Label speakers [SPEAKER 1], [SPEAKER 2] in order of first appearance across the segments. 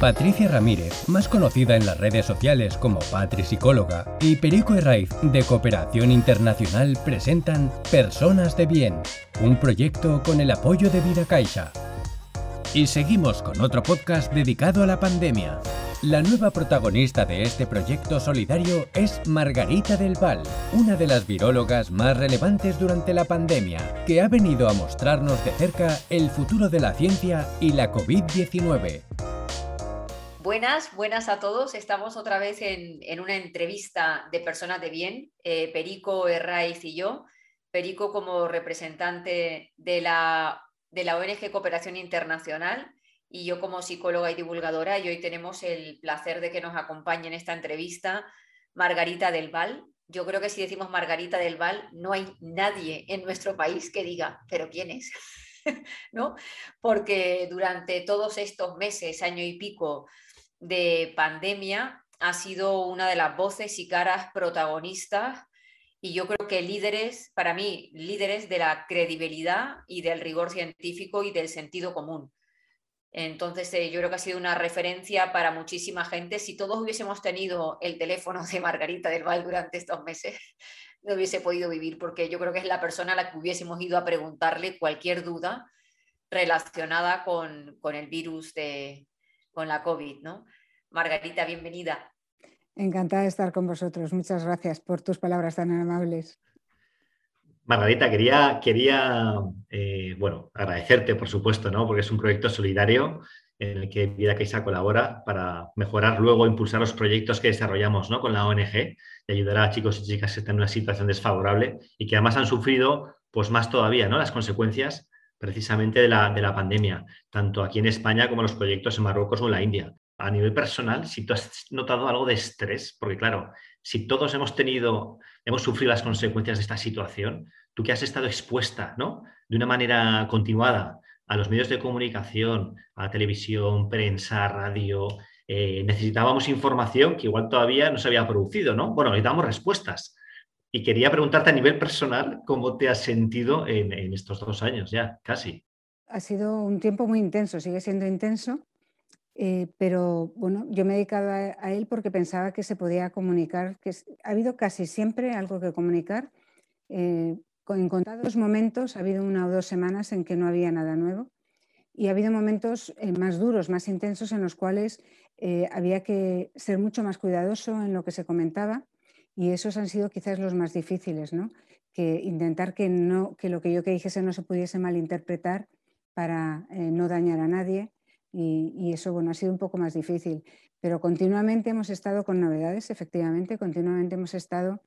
[SPEAKER 1] Patricia Ramírez, más conocida en las redes sociales como Patri Psicóloga, y Perico Herraiz de Cooperación Internacional presentan Personas de Bien, un proyecto con el apoyo de Vida Caixa. Y seguimos con otro podcast dedicado a la pandemia. La nueva protagonista de este proyecto solidario es Margarita del Val, una de las virólogas más relevantes durante la pandemia, que ha venido a mostrarnos de cerca el futuro de la ciencia y la COVID-19.
[SPEAKER 2] Buenas, buenas a todos. Estamos otra vez en, una entrevista de personas de bien, eh, Perico Herraiz y yo. Perico como representante de la, de la ONG Cooperación Internacional y yo como psicóloga y divulgadora. Y hoy tenemos el placer de que nos acompañe en esta entrevista Margarita del Val. Yo creo que si decimos Margarita del Val, no hay nadie en nuestro país que diga, pero ¿quién es? ¿No? Porque durante todos estos meses, año y pico, de pandemia ha sido una de las voces y caras protagonistas y yo creo que líderes, para mí, líderes de la credibilidad y del rigor científico y del sentido común. Entonces, eh, yo creo que ha sido una referencia para muchísima gente. Si todos hubiésemos tenido el teléfono de Margarita del Val durante estos meses, no hubiese podido vivir, porque yo creo que es la persona a la que hubiésemos ido a preguntarle cualquier duda relacionada con, con el virus de, con la COVID, ¿no? Margarita, bienvenida.
[SPEAKER 3] Encantada de estar con vosotros. Muchas gracias por tus palabras tan amables.
[SPEAKER 4] Margarita, quería, quería eh, bueno, agradecerte, por supuesto, ¿no? porque es un proyecto solidario en el que Vida Caixa colabora para mejorar luego, impulsar los proyectos que desarrollamos ¿no? con la ONG y ayudar a chicos y chicas que están en una situación desfavorable y que además han sufrido pues más todavía ¿no? las consecuencias precisamente de la, de la pandemia, tanto aquí en España como los proyectos en Marruecos o en la India. A nivel personal, si tú has notado algo de estrés, porque claro, si todos hemos tenido, hemos sufrido las consecuencias de esta situación, tú que has estado expuesta, ¿no? De una manera continuada a los medios de comunicación, a televisión, prensa, radio, eh, necesitábamos información que igual todavía no se había producido, ¿no? Bueno, necesitábamos respuestas. Y quería preguntarte a nivel personal cómo te has sentido en, estos dos años ya, casi.
[SPEAKER 3] Ha sido un tiempo muy intenso, sigue siendo intenso, eh, pero bueno, yo me he dedicado a, él porque pensaba que se podía comunicar, que ha habido casi siempre algo que comunicar. Eh, en contados momentos, ha habido una o dos semanas en que no había nada nuevo y ha habido momentos eh, más duros, más intensos en los cuales había que ser mucho más cuidadoso en lo que se comentaba y esos han sido quizás los más difíciles, ¿no? Que intentar que, no, que lo que yo que dijese no se pudiese malinterpretar para eh, no dañar a nadie y, eso bueno, ha sido un poco más difícil. Pero continuamente hemos estado con novedades, efectivamente, continuamente hemos estado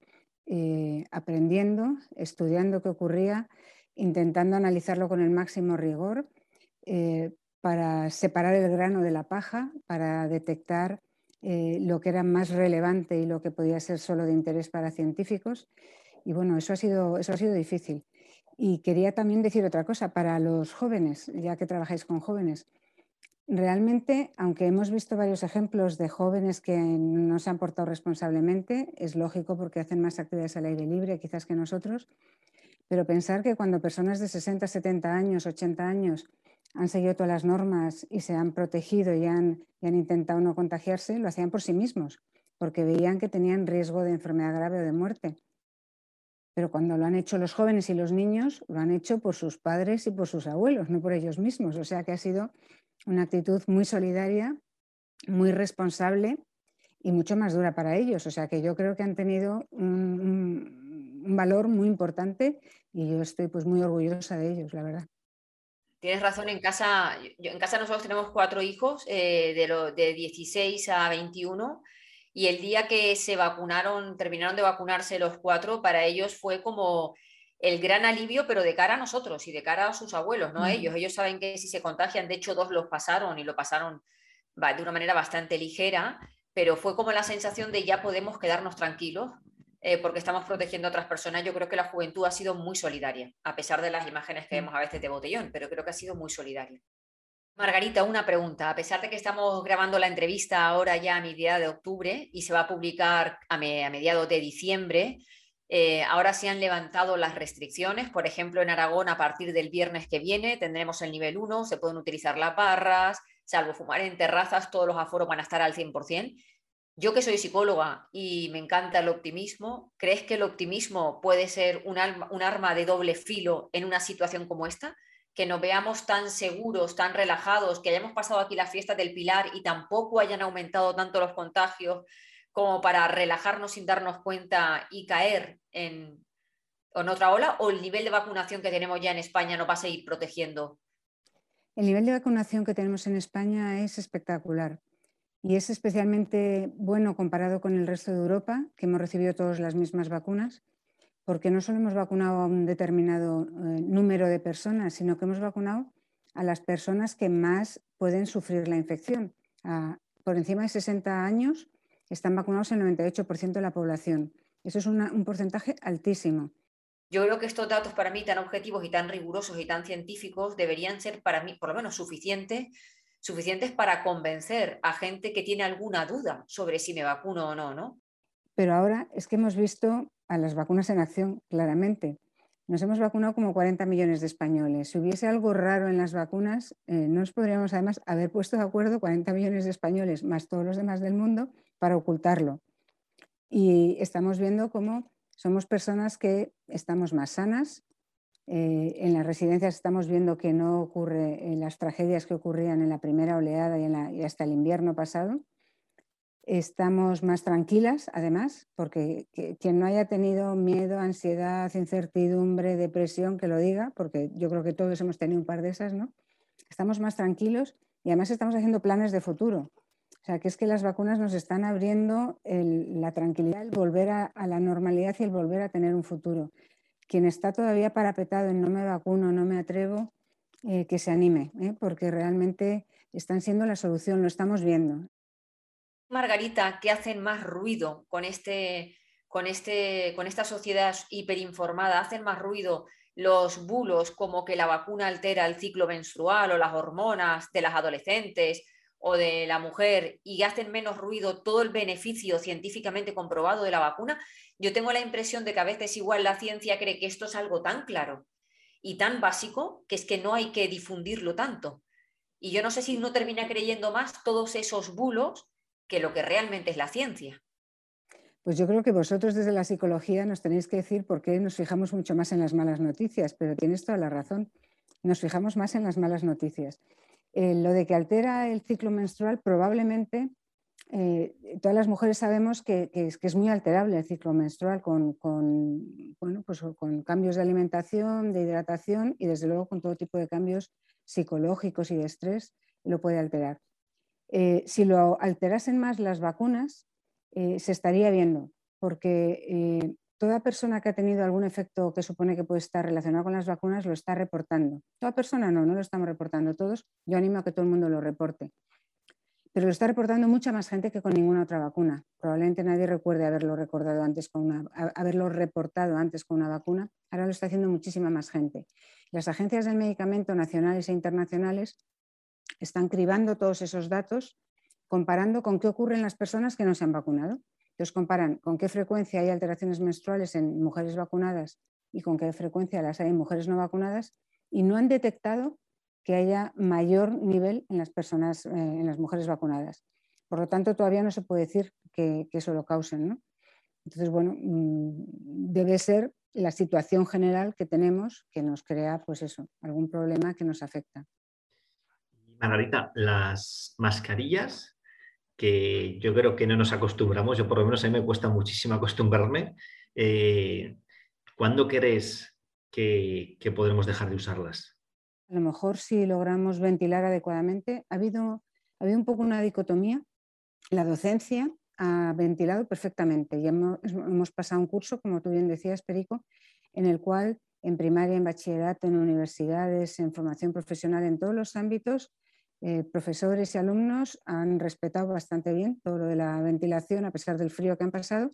[SPEAKER 3] eh, aprendiendo, estudiando qué ocurría, intentando analizarlo con el máximo rigor eh, para separar el grano de la paja, para detectar eh, lo que era más relevante y lo que podía ser solo de interés para científicos. Y bueno, eso ha sido, eso ha sido difícil. Y quería también decir otra cosa para los jóvenes, ya que trabajáis con jóvenes. Realmente, aunque hemos visto varios ejemplos de jóvenes que no se han portado responsablemente, es lógico porque hacen más actividades al aire libre quizás que nosotros, pero pensar que cuando personas de 60, 70 años, 80 años han seguido todas las normas y se han protegido y han, intentado no contagiarse, lo hacían por sí mismos, porque veían que tenían riesgo de enfermedad grave o de muerte. Pero cuando lo han hecho los jóvenes y los niños, lo han hecho por sus padres y por sus abuelos, no por ellos mismos. O sea que ha sido una actitud muy solidaria, muy responsable y mucho más dura para ellos. O sea que yo creo que han tenido un, valor muy importante y yo estoy pues muy orgullosa de ellos, la verdad.
[SPEAKER 2] Tienes razón, en casa, en casa nosotros tenemos cuatro hijos, eh, de, lo, de 16 a 21, y el día que se vacunaron, terminaron de vacunarse los cuatro, para ellos fue como el gran alivio, pero de cara a nosotros y de cara a sus abuelos, no a ellos. Ellos saben que si se contagian, de hecho dos los pasaron y lo pasaron de una manera bastante ligera, pero fue como la sensación de ya podemos quedarnos tranquilos eh, porque estamos protegiendo a otras personas. Yo creo que la juventud ha sido muy solidaria, a pesar de las imágenes que mm. vemos a veces de botellón, pero creo que ha sido muy solidaria. Margarita, una pregunta. A pesar de que estamos grabando la entrevista ahora ya a mediados de octubre y se va a publicar a, mediados de diciembre, eh, ahora se han levantado las restricciones. Por ejemplo, en Aragón, a partir del viernes que viene, tendremos el nivel 1, se pueden utilizar las barras, salvo fumar en terrazas, todos los aforos van a estar al 100%. Yo que soy psicóloga y me encanta el optimismo, ¿crees que el optimismo puede ser un, un arma de doble filo en una situación como esta? Que nos veamos tan seguros, tan relajados, que hayamos pasado aquí la fiesta del Pilar y tampoco hayan aumentado tanto los contagios como para relajarnos sin darnos cuenta y caer en, otra ola, o el nivel de vacunación que tenemos ya en España nos va a seguir protegiendo?
[SPEAKER 3] El nivel de vacunación que tenemos en España es espectacular y es especialmente bueno comparado con el resto de Europa, que hemos recibido todas las mismas vacunas, porque no solo hemos vacunado a un determinado eh, número de personas, sino que hemos vacunado a las personas que más pueden sufrir la infección. por encima de 60 años están vacunados el 98% de la población. Eso es un porcentaje altísimo.
[SPEAKER 2] Yo creo que estos datos para mí tan objetivos y tan rigurosos y tan científicos deberían ser para mí, por lo menos, suficientes suficientes para convencer a gente que tiene alguna duda sobre si me vacuno o no, ¿no?
[SPEAKER 3] Pero ahora es que hemos visto a las vacunas en acción claramente. Nos hemos vacunado como 40 millones de españoles. Si hubiese algo raro en las vacunas, eh, no nos podríamos además haber puesto de acuerdo 40 millones de españoles más todos los demás del mundo para ocultarlo. Y estamos viendo cómo somos personas que estamos más sanas, eh, en las residencias estamos viendo que no ocurre en las tragedias que ocurrían en la primera oleada y, hasta el invierno pasado. Estamos más tranquilas, además, porque quien no haya tenido miedo, ansiedad, incertidumbre, depresión, que lo diga, porque yo creo que todos hemos tenido un par de esas, ¿no? Estamos más tranquilos y además estamos haciendo planes de futuro. O sea, que es que las vacunas nos están abriendo la tranquilidad, el volver a, la normalidad y el volver a tener un futuro quien está todavía parapetado en no me vacuno, no me atrevo, eh, que se anime, ¿eh? porque realmente están siendo la solución, lo estamos viendo.
[SPEAKER 2] Margarita, ¿qué hacen más ruido con, este, con, este, con esta sociedad hiperinformada? ¿Hacen más ruido los bulos como que la vacuna altera el ciclo menstrual o las hormonas de las adolescentes o de la mujer y hacen menos ruido todo el beneficio científicamente comprobado de la vacuna, yo tengo la impresión de que a veces igual la ciencia cree que esto es algo tan claro y tan básico que es que no hay que difundirlo tanto. Y yo no sé si uno termina creyendo más todos esos bulos que lo que realmente es la ciencia.
[SPEAKER 3] Pues yo creo que vosotros desde la psicología nos tenéis que decir por qué nos fijamos mucho más en las malas noticias, pero tienes toda la razón. Nos fijamos más en las malas noticias. Eh, lo de que altera el ciclo menstrual probablemente eh, todas las mujeres sabemos que, es, muy alterable el ciclo menstrual con, pues con, cambios de alimentación, de hidratación y desde luego con todo tipo de cambios psicológicos y de estrés lo puede alterar. Eh, si lo alterasen más las vacunas, se estaría viendo, porque toda persona que ha tenido algún efecto que supone que puede estar relacionado con las vacunas lo está reportando. Toda persona no, no lo estamos reportando todos. Yo animo a que todo el mundo lo reporte. Pero lo está reportando mucha más gente que con ninguna otra vacuna. Probablemente nadie recuerde haberlo recordado antes con una, haberlo reportado antes con una vacuna. Ahora lo está haciendo muchísima más gente. Las agencias del medicamento nacionales e internacionales están cribando todos esos datos comparando con qué ocurre en las personas que no se han vacunado. Entonces comparan con qué frecuencia hay alteraciones menstruales en mujeres vacunadas y con qué frecuencia las hay en mujeres no vacunadas y no han detectado que haya mayor nivel en las personas, eh, en las mujeres vacunadas. Por lo tanto, todavía no se puede decir que, eso lo causen. Entonces, bueno, mm, debe ser la situación general que tenemos que nos crea, pues eso, algún problema que nos afecta.
[SPEAKER 4] Margarita, las mascarillas que yo creo que no nos acostumbramos, yo por lo menos a mí me cuesta muchísimo acostumbrarme. Eh, ¿Cuándo crees que, podremos dejar de usarlas?
[SPEAKER 3] A lo mejor si logramos ventilar adecuadamente, ha habido, ha habido un poco una dicotomía. La docencia ha ventilado perfectamente y hemos, hemos pasado un curso, como tú bien decías, Perico, en el cual en primaria, en bachillerato, en universidades, en formación profesional, en todos los ámbitos, eh, profesores y alumnos han respetado bastante bien todo lo de la ventilación a pesar del frío que han pasado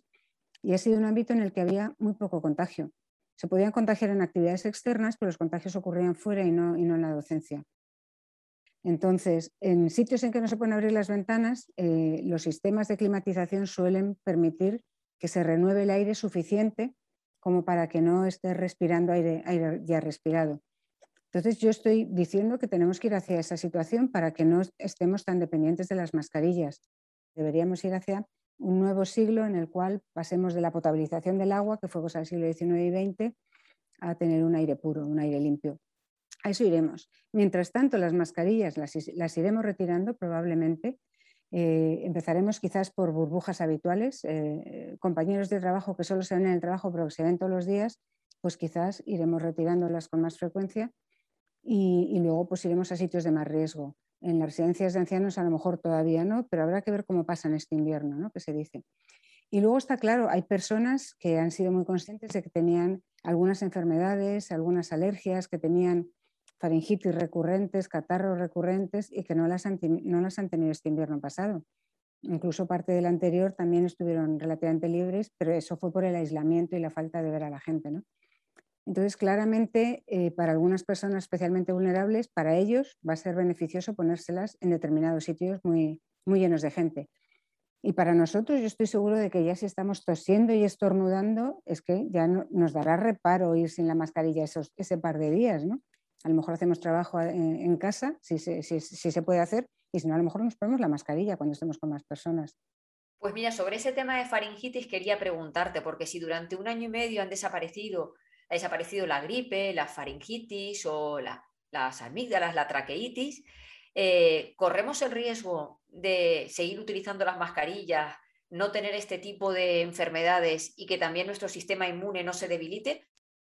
[SPEAKER 3] y ha sido un ámbito en el que había muy poco contagio. Se podían contagiar en actividades externas, pero los contagios ocurrían fuera y no, en la docencia. Entonces, en sitios en que no se pueden abrir las ventanas, eh, los sistemas de climatización suelen permitir que se renueve el aire suficiente como para que no esté respirando aire ya respirado. Entonces yo estoy diciendo que tenemos que ir hacia esa situación para que no estemos tan dependientes de las mascarillas. Deberíamos ir hacia un nuevo siglo en el cual pasemos de la potabilización del agua, que fue cosa del siglo XIX y XX, a tener un aire puro, un aire limpio. A eso iremos. Mientras tanto, las mascarillas las, iremos retirando probablemente. Eh, empezaremos quizás por burbujas habituales. Eh, compañeros de trabajo que solo se ven en el trabajo pero que se ven todos los días, pues quizás iremos retirándolas con más frecuencia y, luego pues iremos a sitios de más riesgo. En las residencias de ancianos a lo mejor todavía no, pero habrá que ver cómo pasa en este invierno, ¿no? que se dice. Y luego está claro, hay personas que han sido muy conscientes de que tenían algunas enfermedades, algunas alergias, que tenían faringitis recurrentes, catarros recurrentes y que no las han, no las han tenido este invierno pasado. Incluso parte del anterior también estuvieron relativamente libres, pero eso fue por el aislamiento y la falta de ver a la gente. ¿no? Entonces, claramente, eh, para algunas personas especialmente vulnerables, para ellos va a ser beneficioso ponérselas en determinados sitios muy, muy llenos de gente. Y para nosotros, yo estoy seguro de que ya si estamos tosiendo y estornudando, es que ya nos dará reparo ir sin la mascarilla esos, ese par de días, ¿no? A lo mejor hacemos trabajo eh, en, casa, si se, si se puede hacer, y si no, a lo mejor nos ponemos la mascarilla cuando estemos con más personas.
[SPEAKER 2] Pues mira, sobre ese tema de faringitis quería preguntarte, porque si durante un año y medio han desaparecido ha desaparecido la gripe, la faringitis o las amígdalas, la traqueitis, eh, corremos el riesgo de seguir utilizando las mascarillas, no tener este tipo de enfermedades y que también nuestro sistema inmune no se debilite?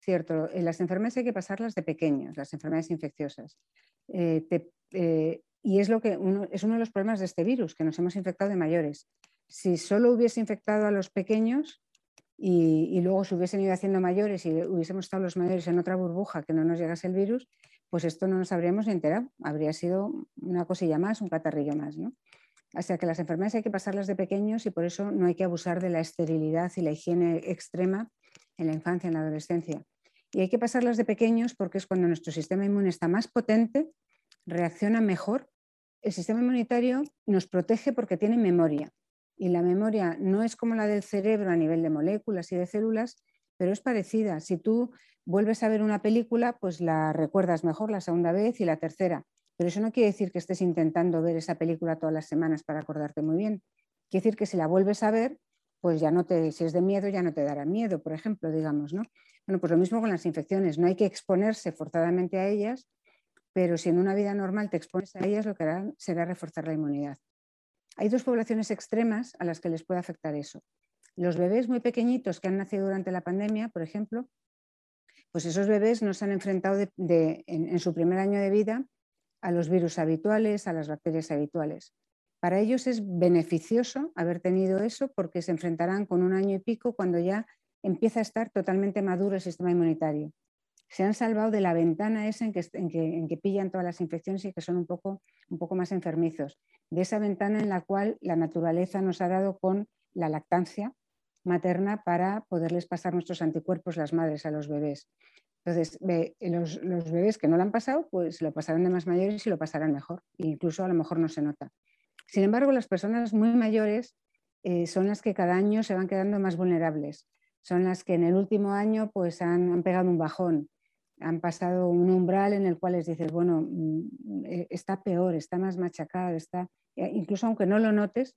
[SPEAKER 3] Cierto, las enfermedades hay que pasarlas de pequeños, las enfermedades infecciosas. Eh, eh, y es, lo que es uno de los problemas de este virus, que nos hemos infectado de mayores. Si solo hubiese infectado a los pequeños, y, luego se hubiesen ido haciendo mayores y hubiésemos estado los mayores en otra burbuja que no nos llegase el virus, pues esto no nos habríamos enterado, habría sido una cosilla más, un catarrillo más. ¿no? O sea que las enfermedades hay que pasarlas de pequeños y por eso no hay que abusar de la esterilidad y la higiene extrema en la infancia, en la adolescencia. Y hay que pasarlas de pequeños porque es cuando nuestro sistema inmune está más potente, reacciona mejor. El sistema inmunitario nos protege porque tiene memoria. Y la memoria no es como la del cerebro a nivel de moléculas y de células, pero es parecida. Si tú vuelves a ver una película, pues la recuerdas mejor la segunda vez y la tercera. Pero eso no quiere decir que estés intentando ver esa película todas las semanas para acordarte muy bien. Quiere decir que si la vuelves a ver, pues ya no te, si es de miedo, ya no te dará miedo, por ejemplo, digamos, ¿no? Bueno, pues lo mismo con las infecciones, no hay que exponerse forzadamente a ellas, pero si en una vida normal te expones a ellas, lo que hará será reforzar la inmunidad. Hay dos poblaciones extremas a las que les puede afectar eso. Los bebés muy pequeñitos que han nacido durante la pandemia, por ejemplo, pues esos bebés no se han enfrentado en, su primer año de vida a los virus habituales, a las bacterias habituales. Para ellos es beneficioso haber tenido eso porque se enfrentarán con un año y pico cuando ya empieza a estar totalmente maduro el sistema inmunitario. Se han salvado de la ventana esa en que, en que pillan todas las infecciones y que son un poco, un poco más enfermizos de esa ventana en la cual la naturaleza nos ha dado con la lactancia materna para poderles pasar nuestros anticuerpos las madres a los bebés. Entonces, los, bebés que no lo han pasado, pues lo pasarán de más mayores y lo pasarán mejor. incluso a lo mejor no se nota. Sin embargo, las personas muy mayores eh, son las que cada año se van quedando más vulnerables. Son las que en el último año pues, han, han pegado un bajón, han pasado un umbral en el cual les dices, bueno, mm, eh, está peor, está más machacado, está eh, incluso aunque no lo notes,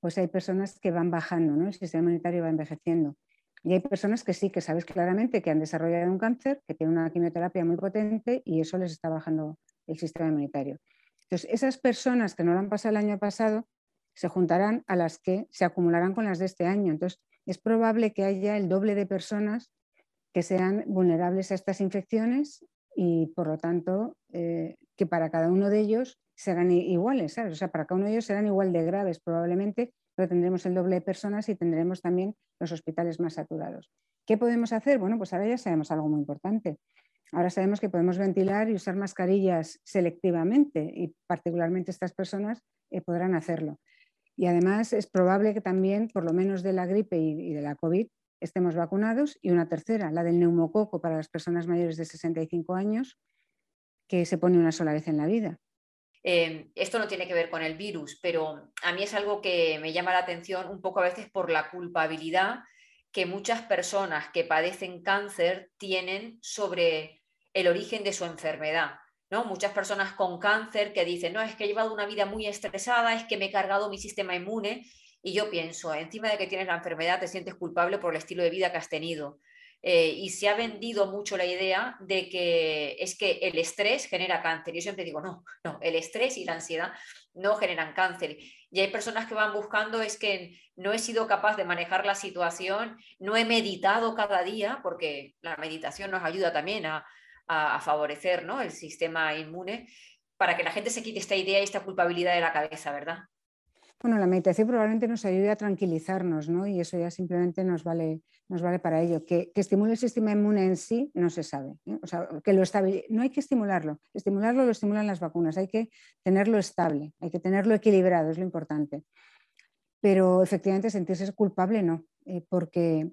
[SPEAKER 3] pues hay personas que van bajando, ¿no? el sistema inmunitario va envejeciendo. Y hay personas que sí, que sabes claramente que han desarrollado un cáncer, que tienen una quimioterapia muy potente y eso les está bajando el sistema inmunitario. Entonces, esas personas que no lo han pasado el año pasado se juntarán a las que se acumularán con las de este año. Entonces, es probable que haya el doble de personas que sean vulnerables a estas infecciones y, por lo tanto, eh, que para cada uno de ellos serán iguales, O sea, para cada uno de ellos serán igual de graves probablemente, pero tendremos el doble de personas y tendremos también los hospitales más saturados. ¿Qué podemos hacer? Bueno, pues ahora ya sabemos algo muy importante. Ahora sabemos que podemos ventilar y usar mascarillas selectivamente y particularmente estas personas eh, podrán hacerlo. Y además es probable que también, por lo menos de la gripe y, y de la COVID, estemos vacunados. Y una tercera, la del neumococo para las personas mayores de 65 años, que se pone una sola vez en la vida.
[SPEAKER 2] Em, esto no tiene que ver con el virus, pero a mí es algo que me llama la atención un poco a veces por la culpabilidad que muchas personas que padecen cáncer tienen sobre el origen de su enfermedad. ¿no? Muchas personas con cáncer que dicen, no, es que he llevado una vida muy estresada, es que me he cargado mi sistema inmune. Y yo pienso, encima de que tienes la enfermedad, te sientes culpable por el estilo de vida que has tenido. Eh, y se ha vendido mucho la idea de que es que el estrés genera cáncer. Yo siempre digo, no, no, el estrés y la ansiedad no generan cáncer. Y hay personas que van buscando es que no he sido capaz de manejar la situación, no he meditado cada día, porque la meditación nos ayuda también a, favorecer ¿no? el sistema inmune, para que la gente se quite esta idea y esta culpabilidad de la cabeza, ¿verdad?
[SPEAKER 3] Bueno, la meditación probablemente nos ayude a tranquilizarnos, ¿no? Y eso ya simplemente nos vale, nos vale para ello. Que, estimule el sistema inmune en sí no se sabe. ¿eh? O sea, que lo no hay que estimularlo. Estimularlo lo estimulan las vacunas. Hay que tenerlo estable, hay que tenerlo equilibrado, es lo importante. Pero efectivamente sentirse culpable no, eh, porque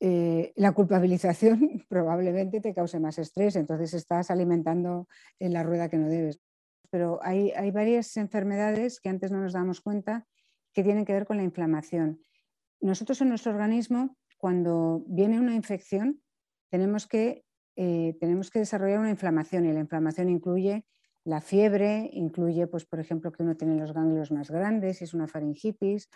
[SPEAKER 3] eh, la culpabilización probablemente te cause más estrés, entonces estás alimentando en la rueda que no debes pero hay, varias enfermedades que antes no nos damos cuenta que tienen que ver con la inflamación. Nosotros en nuestro organismo, cuando viene una infección, tenemos que, eh, tenemos que desarrollar una inflamación y la inflamación incluye la fiebre, incluye, pues, por ejemplo, que uno tiene los ganglios más grandes, es una faringitis,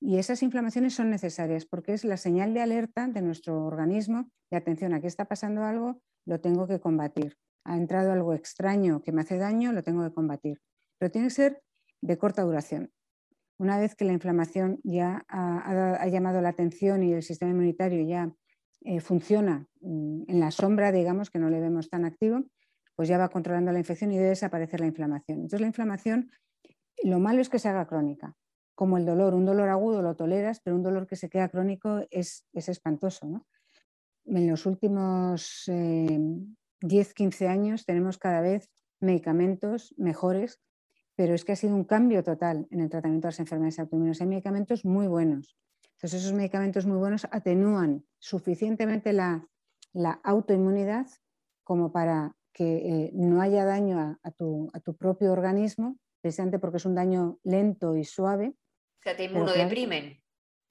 [SPEAKER 3] y esas inflamaciones son necesarias porque es la señal de alerta de nuestro organismo de atención, aquí está pasando algo, lo tengo que combatir ha entrado algo extraño que me hace daño, lo tengo que combatir. Pero tiene que ser de corta duración. Una vez que la inflamación ya ha, llamado la atención y el sistema inmunitario ya eh, funciona mm, en la sombra, digamos, que no le vemos tan activo, pues ya va controlando la infección y debe desaparecer la inflamación. Entonces la inflamación, lo malo es que se haga crónica, como el dolor. Un dolor agudo lo toleras, pero un dolor que se queda crónico es, espantoso. En los últimos eh, 10, 15 años tenemos cada vez medicamentos mejores, pero es que ha sido un cambio total en el tratamiento de las enfermedades autoinmunes. Hay medicamentos muy buenos. Entonces, esos medicamentos muy buenos atenúan suficientemente la, autoinmunidad como para que eh, no haya daño a, tu, propio organismo, precisamente porque es un daño lento y suave.
[SPEAKER 2] O sea, te inmunodeprimen.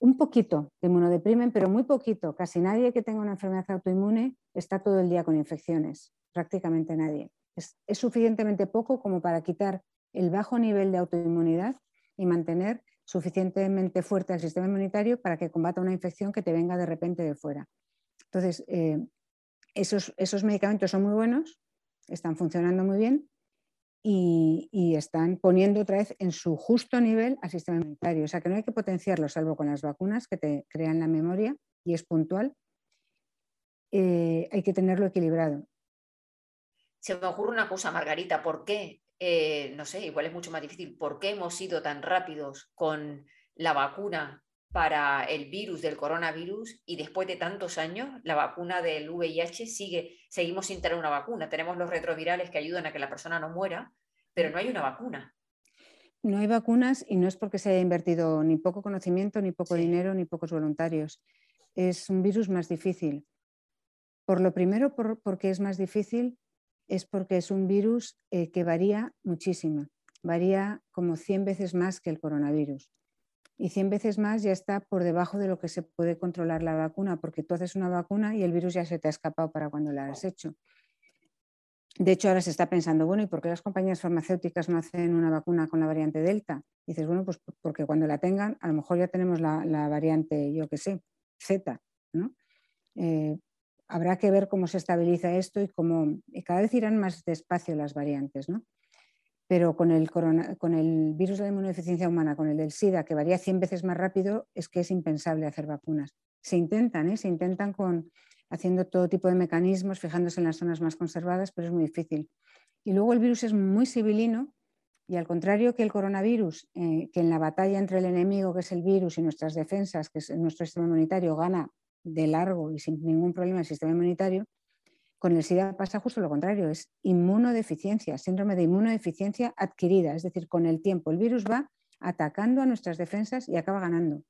[SPEAKER 3] Un poquito te inmunodeprimen, pero muy poquito. Casi nadie que tenga una enfermedad autoinmune está todo el día con infecciones, prácticamente nadie. Es, suficientemente poco como para quitar el bajo nivel de autoinmunidad y mantener suficientemente fuerte el sistema inmunitario para que combata una infección que te venga de repente de fuera. Entonces, eh, esos medicamentos son muy buenos, están funcionando muy bien, y, están poniendo otra vez en su justo nivel al sistema inmunitario. O sea que no hay que potenciarlo, salvo con las vacunas que te crean la memoria y es puntual. Eh, hay que tenerlo equilibrado.
[SPEAKER 2] Se me ocurre una cosa, Margarita, ¿por qué? Eh, no sé, igual es mucho más difícil. ¿Por qué hemos sido tan rápidos con la vacuna para el virus del coronavirus y después de tantos años la vacuna del VIH sigue, seguimos sin tener una vacuna. Tenemos los retrovirales que ayudan a que la persona no muera, pero no hay una vacuna.
[SPEAKER 3] No hay vacunas y no es porque se haya invertido ni poco conocimiento, ni poco dinero, ni pocos voluntarios. Es un virus más difícil. Por lo primero, porque es más difícil, es porque es un virus eh, que varía muchísimo. Varía como 100 veces más que el coronavirus y 100 veces más ya está por debajo de lo que se puede controlar la vacuna, porque tú haces una vacuna y el virus ya se te ha escapado para cuando la has hecho. De hecho, ahora se está pensando, bueno, ¿y por qué las compañías farmacéuticas no hacen una vacuna con la variante Delta? Y dices, bueno, pues porque cuando la tengan, a lo mejor ya tenemos la, variante, yo qué sé, Z, ¿no? Eh, habrá que ver cómo se estabiliza esto y cómo y cada vez irán más despacio las variantes, ¿no? Pero con el, virus de la inmunodeficiencia humana, con el del SIDA, que varía 100 veces más rápido, es que es impensable hacer vacunas. Se intentan, ¿eh? se intentan con, haciendo todo tipo de mecanismos, fijándose en las zonas más conservadas, pero es muy difícil. Y luego el virus es muy civilino y al contrario que el coronavirus, eh, que en la batalla entre el enemigo, que es el virus, y nuestras defensas, que es nuestro sistema inmunitario, gana de largo y sin ningún problema el sistema inmunitario, con el SIDA pasa justo lo contrario, es inmunodeficiencia, síndrome de inmunodeficiencia adquirida, es decir, con el tiempo el virus va atacando a nuestras defensas y acaba ganando.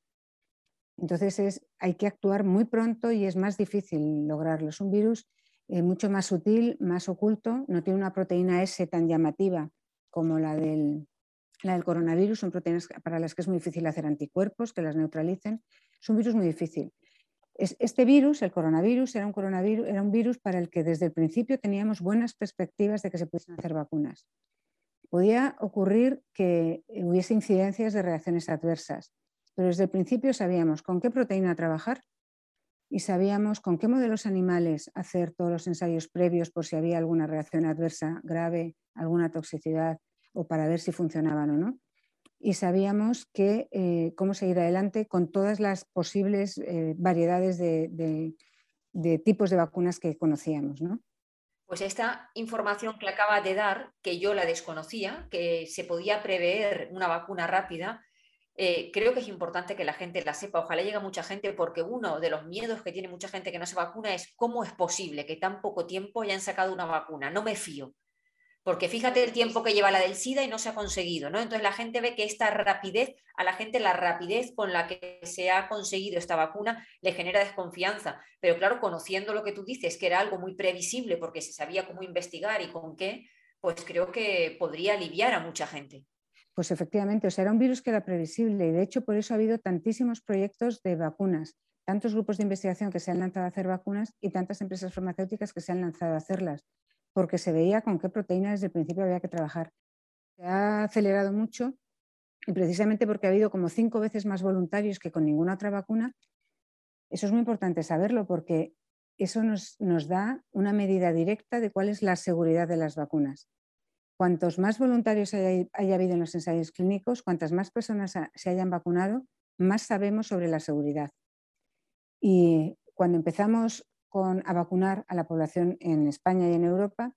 [SPEAKER 3] Entonces es, hay que actuar muy pronto y es más difícil lograrlo. Es un virus eh, mucho más sutil, más oculto, no tiene una proteína S tan llamativa como la del, la del coronavirus, son proteínas para las que es muy difícil hacer anticuerpos que las neutralicen. Es un virus muy difícil. Este virus, el coronavirus, era un coronavirus, era un virus para el que desde el principio teníamos buenas perspectivas de que se pudiesen hacer vacunas. Podía ocurrir que hubiese incidencias de reacciones adversas, pero desde el principio sabíamos con qué proteína trabajar y sabíamos con qué modelos animales hacer todos los ensayos previos por si había alguna reacción adversa grave, alguna toxicidad o para ver si funcionaban o no. Y sabíamos que, eh, cómo seguir adelante con todas las posibles eh, variedades de, tipos de vacunas que conocíamos. ¿no?
[SPEAKER 2] Pues esta información que acaba de dar, que yo la desconocía, que se podía prever una vacuna rápida, eh, creo que es importante que la gente la sepa. Ojalá llegue mucha gente porque uno de los miedos que tiene mucha gente que no se vacuna es cómo es posible que tan poco tiempo hayan sacado una vacuna. No me fío. Porque fíjate el tiempo que lleva la del SIDA y no se ha conseguido, ¿no? Entonces la gente ve que esta rapidez, a la gente la rapidez con la que se ha conseguido esta vacuna le genera desconfianza. Pero claro, conociendo lo que tú dices, que era algo muy previsible porque se sabía cómo investigar y con qué, pues creo que podría aliviar a mucha gente.
[SPEAKER 3] Pues efectivamente, o sea, era un virus que era previsible y de hecho por eso ha habido tantísimos proyectos de vacunas, tantos grupos de investigación que se han lanzado a hacer vacunas y tantas empresas farmacéuticas que se han lanzado a hacerlas, porque se veía con qué proteína desde el principio había que trabajar. Se ha acelerado mucho y precisamente porque ha habido como cinco veces más voluntarios que con ninguna otra vacuna, eso es muy importante saberlo porque eso nos, nos da una medida directa de cuál es la seguridad de las vacunas. Cuantos más voluntarios haya, habido en los ensayos clínicos, cuantas más personas se hayan vacunado, más sabemos sobre la seguridad. Y cuando empezamos a vacunar a la población en España y en Europa,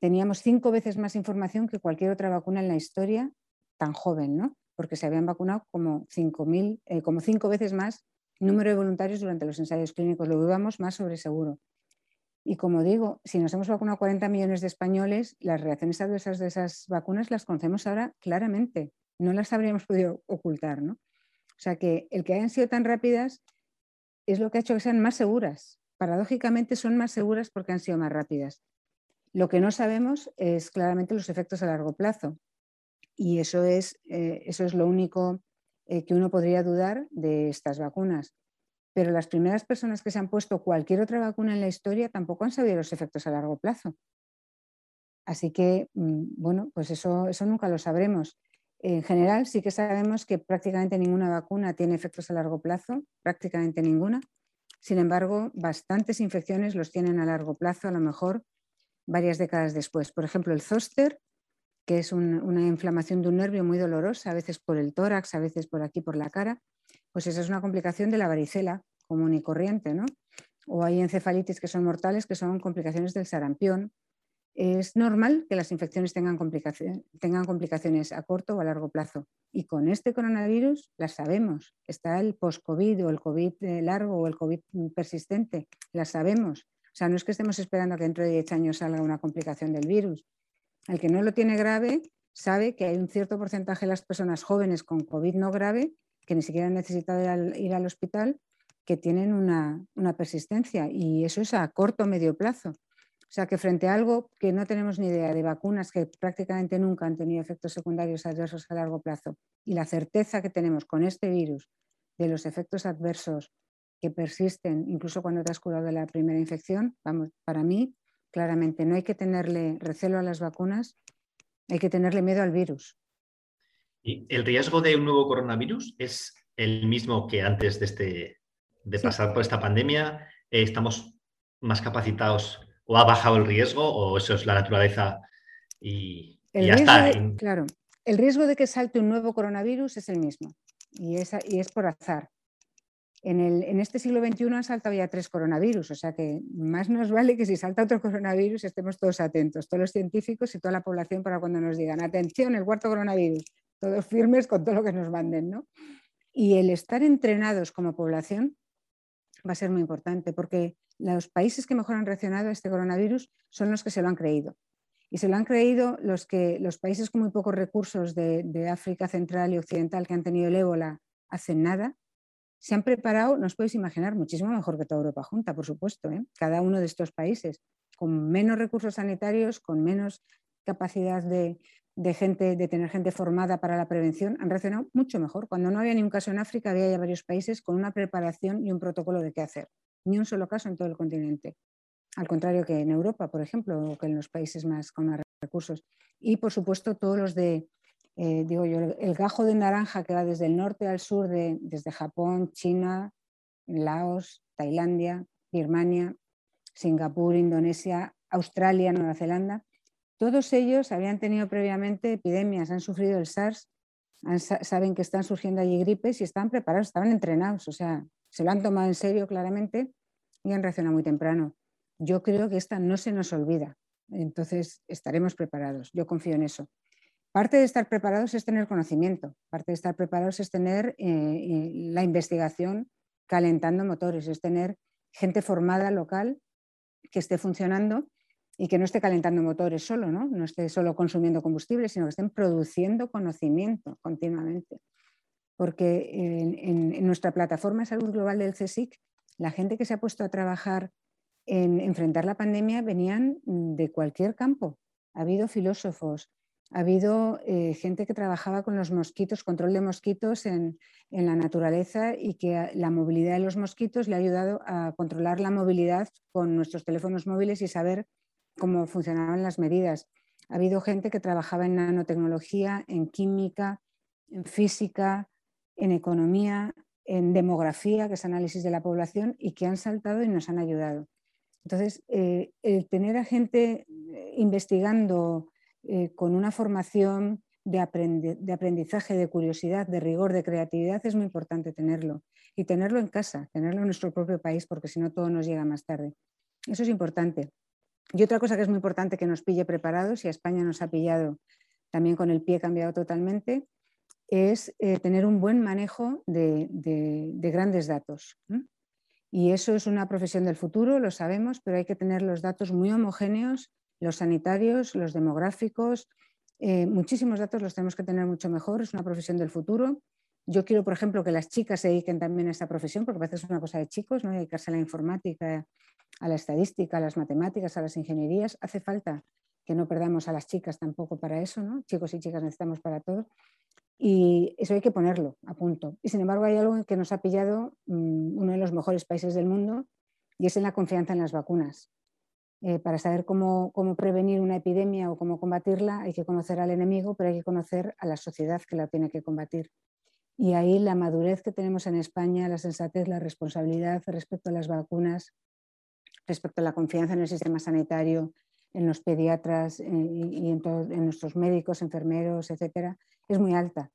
[SPEAKER 3] teníamos cinco veces más información que cualquier otra vacuna en la historia tan joven, ¿no? porque se habían vacunado como, eh, como cinco veces más número de voluntarios durante los ensayos clínicos. Lo dudamos más sobre seguro. Y como digo, si nos hemos vacunado 40 millones de españoles, las reacciones adversas de esas vacunas las conocemos ahora claramente. No las habríamos podido ocultar. ¿no? O sea que el que hayan sido tan rápidas es lo que ha hecho que sean más seguras. Paradójicamente son más seguras porque han sido más rápidas. Lo que no sabemos es claramente los efectos a largo plazo. Y eso es, eh, eso es lo único eh, que uno podría dudar de estas vacunas pero las primeras personas que se han puesto cualquier otra vacuna en la historia tampoco han sabido los efectos a largo plazo. Así que, mm, bueno, pues eso, eso nunca lo sabremos. En general, sí que sabemos que prácticamente ninguna vacuna tiene efectos a largo plazo, prácticamente ninguna. Sin embargo, bastantes infecciones los tienen a largo plazo, a lo mejor varias décadas después. Por ejemplo, el zóster, que es una inflamación de un nervio muy dolorosa, a veces por el tórax, a veces por aquí, por la cara, pues esa es una complicación de la varicela común y corriente, ¿no? O hay encefalitis que son mortales, que son complicaciones del sarampión. Es normal que las infecciones tengan, complicaciones a corto o a largo plazo. Y con este coronavirus las sabemos. Está el post-COVID o el COVID largo o el COVID persistente. Las sabemos. O sea, no es que estemos esperando que dentro de 10 años salga una complicación del virus. El que no lo tiene grave sabe que hay un cierto porcentaje de las personas jóvenes con COVID no grave que ni siquiera han necesitado ir al, hospital, que tienen una, persistencia y eso es a corto o medio plazo. O sea que frente a algo que no tenemos ni idea de vacunas que prácticamente nunca han tenido efectos secundarios adversos a largo plazo y la certeza que tenemos con este virus de los efectos adversos que persisten incluso cuando te has curado de la primera infección, vamos, para mí claramente no hay que tenerle recelo a las vacunas, hay que tenerle miedo al virus.
[SPEAKER 4] ¿Y el riesgo de un nuevo coronavirus es el mismo que antes de, este, de pasar por esta pandemia? ¿Estamos más capacitados o ha bajado el riesgo o eso es la naturaleza y, ya está?
[SPEAKER 3] claro, el riesgo de que salte un nuevo coronavirus es el mismo y es, y es por azar. En, el, en, este siglo XXI han saltado ya tres coronavirus, o sea que más nos vale que si salta otro coronavirus estemos todos atentos, todos los científicos y toda la población para cuando nos digan, atención, el cuarto coronavirus, todos firmes con todo lo que nos manden, ¿no? Y el estar entrenados como población va a ser muy importante porque los países que mejor han reaccionado a este coronavirus son los que se lo han creído. Y se lo han creído los, que, los países con muy pocos recursos de, África Central y Occidental que han tenido el ébola hace nada, se han preparado, nos podéis imaginar, muchísimo mejor que toda Europa junta, por supuesto, ¿eh? cada uno de estos países, con menos recursos sanitarios, con menos capacidad de, de gente, de tener gente formada para la prevención, han reaccionado mucho mejor. Cuando no había ni un caso en África, había ya varios países con una preparación y un protocolo de qué hacer. Ni un solo caso en todo el continente. Al contrario que en Europa, por ejemplo, o que en los países más con más recursos. Y por supuesto, todos los de, eh, digo yo, el gajo de naranja que va desde el norte al sur, de, desde Japón, China, Laos, Tailandia, Birmania, Singapur, Indonesia, Australia, Nueva Zelanda, todos ellos habían tenido previamente epidemias, han sufrido el SARS, saben que están surgiendo allí gripes y están preparados, estaban entrenados, o sea, se lo han tomado en serio claramente y han reaccionado muy temprano. Yo creo que esta no se nos olvida, entonces estaremos preparados, yo confío en eso. Parte de estar preparados es tener conocimiento, parte de estar preparados es tener eh, la investigación calentando motores, es tener gente formada local que esté funcionando y que no esté calentando motores solo, ¿no? no esté solo consumiendo combustible, sino que estén produciendo conocimiento continuamente. Porque en, nuestra plataforma de salud global del CSIC, la gente que se ha puesto a trabajar en enfrentar la pandemia venían de cualquier campo. Ha habido filósofos, ha habido eh, gente que trabajaba con los mosquitos, control de mosquitos en, en, la naturaleza y que la movilidad de los mosquitos le ha ayudado a controlar la movilidad con nuestros teléfonos móviles y saber cómo funcionaban las medidas. Ha habido gente que trabajaba en nanotecnología, en química, en física, en economía, en demografía, que es análisis de la población, y que han saltado y nos han ayudado. Entonces, eh, el tener a gente eh, investigando eh, con una formación de, aprendizaje, de curiosidad, de rigor, de creatividad, es muy importante tenerlo. Y tenerlo en casa, tenerlo en nuestro propio país, porque si no todo nos llega más tarde. Eso es importante. Y otra cosa que es muy importante que nos pille preparados, y a España nos ha pillado también con el pie cambiado totalmente, es eh, tener un buen manejo de, grandes datos. Y eso es una profesión del futuro, lo sabemos, pero hay que tener los datos muy homogéneos, los sanitarios, los demográficos, eh, muchísimos datos los tenemos que tener mucho mejor, es una profesión del futuro. Yo quiero, por ejemplo, que las chicas se dediquen también a esta profesión, porque a veces es una cosa de chicos, ¿no? dedicarse a la informática a la estadística, a las matemáticas, a las ingenierías. Hace falta que no perdamos a las chicas tampoco para eso, ¿no? Chicos y chicas necesitamos para todo. Y eso hay que ponerlo a punto. Y sin embargo hay algo que nos ha pillado mm, uno de los mejores países del mundo y es en la confianza en las vacunas. Eh, para saber cómo, cómo, prevenir una epidemia o cómo combatirla hay que conocer al enemigo, pero hay que conocer a la sociedad que la tiene que combatir. Y ahí la madurez que tenemos en España, la sensatez, la responsabilidad respecto a las vacunas, respecto a la confianza en el sistema sanitario, en los pediatras eh, y en, nuestros médicos, enfermeros, etcétera, es muy alta.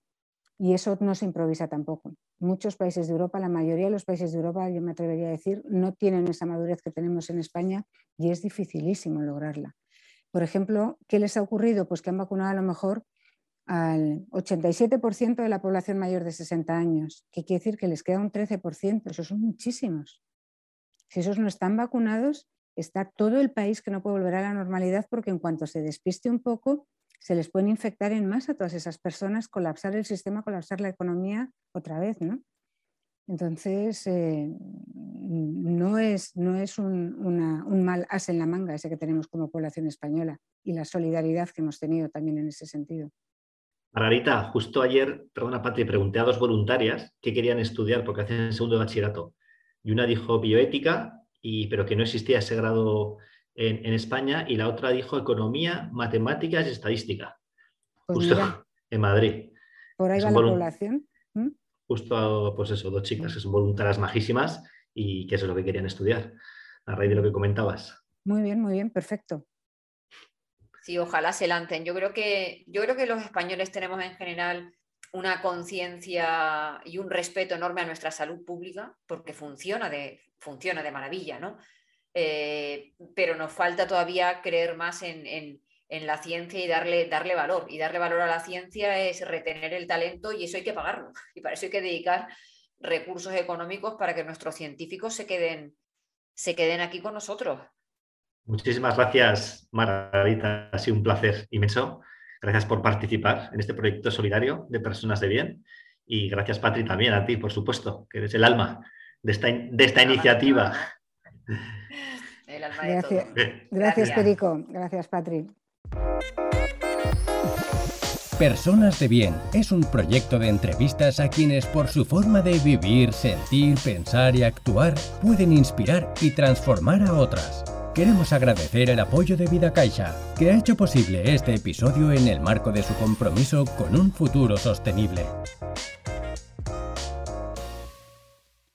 [SPEAKER 3] Y eso no se improvisa tampoco. Muchos países de Europa, la mayoría de los países de Europa, yo me atrevería a decir, no tienen esa madurez que tenemos en España y es dificilísimo lograrla. Por ejemplo, ¿qué les ha ocurrido? Pues que han vacunado a lo mejor al 87% de la población mayor de 60 años, que quiere decir que les queda un 13%, eso son muchísimos. Si esos no están vacunados, está todo el país que no puede volver a la normalidad porque en cuanto se despiste un poco, se les puede infectar en más a todas esas personas, colapsar el sistema, colapsar la economía otra vez, ¿no? Entonces, eh, no es, no es un, un, mal as en la manga ese que tenemos como población española y la solidaridad que hemos tenido también en ese sentido.
[SPEAKER 4] Margarita, justo ayer, perdona Patri, pregunté a dos voluntarias qué querían estudiar porque hacen el segundo de bachillerato y una dijo bioética, y, pero que no existía ese grado en, España, y la otra dijo economía, matemáticas y estadística, pues justo en Madrid.
[SPEAKER 3] Por ahí va la población.
[SPEAKER 4] Justo, pues eso, dos chicas que son voluntarias majísimas y que eso es lo que querían estudiar, a raíz de lo que comentabas.
[SPEAKER 3] Muy bien, muy bien, perfecto.
[SPEAKER 2] Sí, ojalá se lancen. Yo creo que, yo creo que los españoles tenemos en general una conciencia y un respeto enorme a nuestra salud pública, porque funciona de, funciona de maravilla, ¿no? Eh, pero nos falta todavía creer más en, la ciencia y darle, darle valor. Y darle valor a la ciencia es retener el talento y eso hay que pagarlo. Y para eso hay que dedicar recursos económicos para que nuestros científicos se queden, se queden aquí con nosotros.
[SPEAKER 4] Muchísimas gracias, Margarita. Ha sido un placer inmenso. Gracias por participar en este proyecto solidario de personas de bien. Y gracias, Patri, también a ti, por supuesto, que eres el alma de esta, de esta iniciativa.
[SPEAKER 3] El alma gracias, de todo. gracias, Perico. Gracias, Patri.
[SPEAKER 1] Personas de Bien es un proyecto de entrevistas a quienes por su forma de vivir, sentir, pensar y actuar pueden inspirar y transformar a otras. Queremos agradecer el apoyo de Vida Caixa, que ha hecho posible este episodio en el marco de su compromiso con un futuro sostenible.